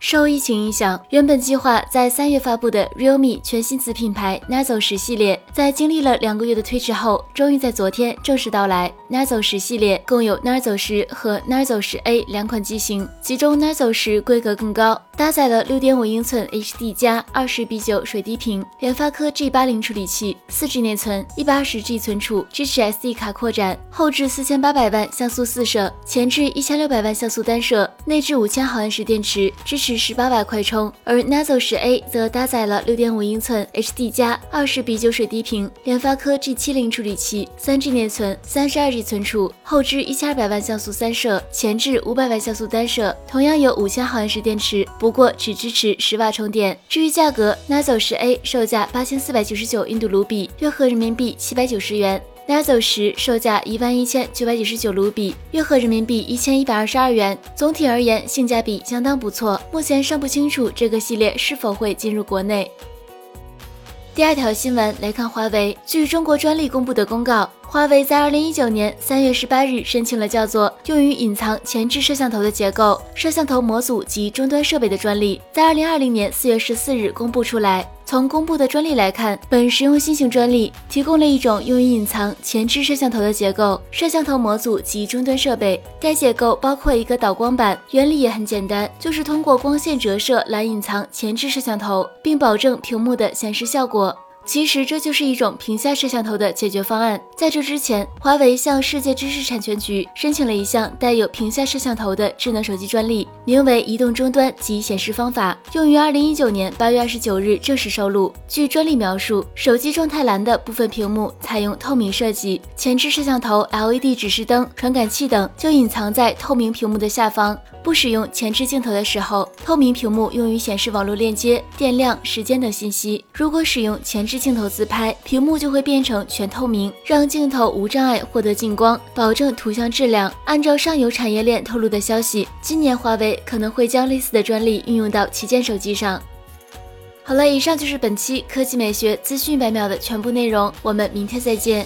受疫情影响，原本计划在三月发布的 Realme 全新子品牌 Nazo 十系列，在经历了两个月的推迟后，终于在昨天正式到来。Nazo 十系列共有 Nazo 十和 Nazo 十 A 两款机型，其中 Nazo 十规格更高，搭载了六点五英寸 HD 加二十比九水滴屏，联发科 G 八零处理器，四 G 内存，一百二十 G 存储，支持 SD 卡扩展，后置四千八百万像素四摄，前置一千六百万像素单摄，内置五千毫安时电池，支持。是十八瓦快充，而 Nazo 十 A 则搭载了六点五英寸 HD 加二十比九水滴屏，联发科 G 七零处理器，三 G 内存，三十二 G 存储，后置一千二百万像素三摄，前置五百万像素单摄，同样有五千毫安时电池，不过只支持十瓦充电。至于价格，Nazo 十 A 售价八千四百九十九印度卢比，约合人民币七百九十元。Nazo 十售价一万一千九百九十九卢比，约合人民币一千一百二十二元。总体而言，性价比相当不错。目前尚不清楚这个系列是否会进入国内。第二条新闻来看，华为据中国专利公布的公告。华为在二零一九年三月十八日申请了叫做“用于隐藏前置摄像头的结构、摄像头模组及终端设备”的专利，在二零二零年四月十四日公布出来。从公布的专利来看，本实用新型专利提供了一种用于隐藏前置摄像头的结构、摄像头模组及终端设备。该结构包括一个导光板，原理也很简单，就是通过光线折射来隐藏前置摄像头，并保证屏幕的显示效果。其实这就是一种屏下摄像头的解决方案。在这之前，华为向世界知识产权局申请了一项带有屏下摄像头的智能手机专利，名为“移动终端及显示方法”，用于二零一九年八月二十九日正式收录。据专利描述，手机状态栏的部分屏幕采用透明设计，前置摄像头、LED 指示灯、传感器等就隐藏在透明屏幕的下方。不使用前置镜头的时候，透明屏幕用于显示网络链接、电量、时间等信息。如果使用前置是镜头自拍，屏幕就会变成全透明，让镜头无障碍获得近光，保证图像质量。按照上游产业链透露的消息，今年华为可能会将类似的专利运用到旗舰手机上。好了，以上就是本期科技美学资讯百秒的全部内容，我们明天再见。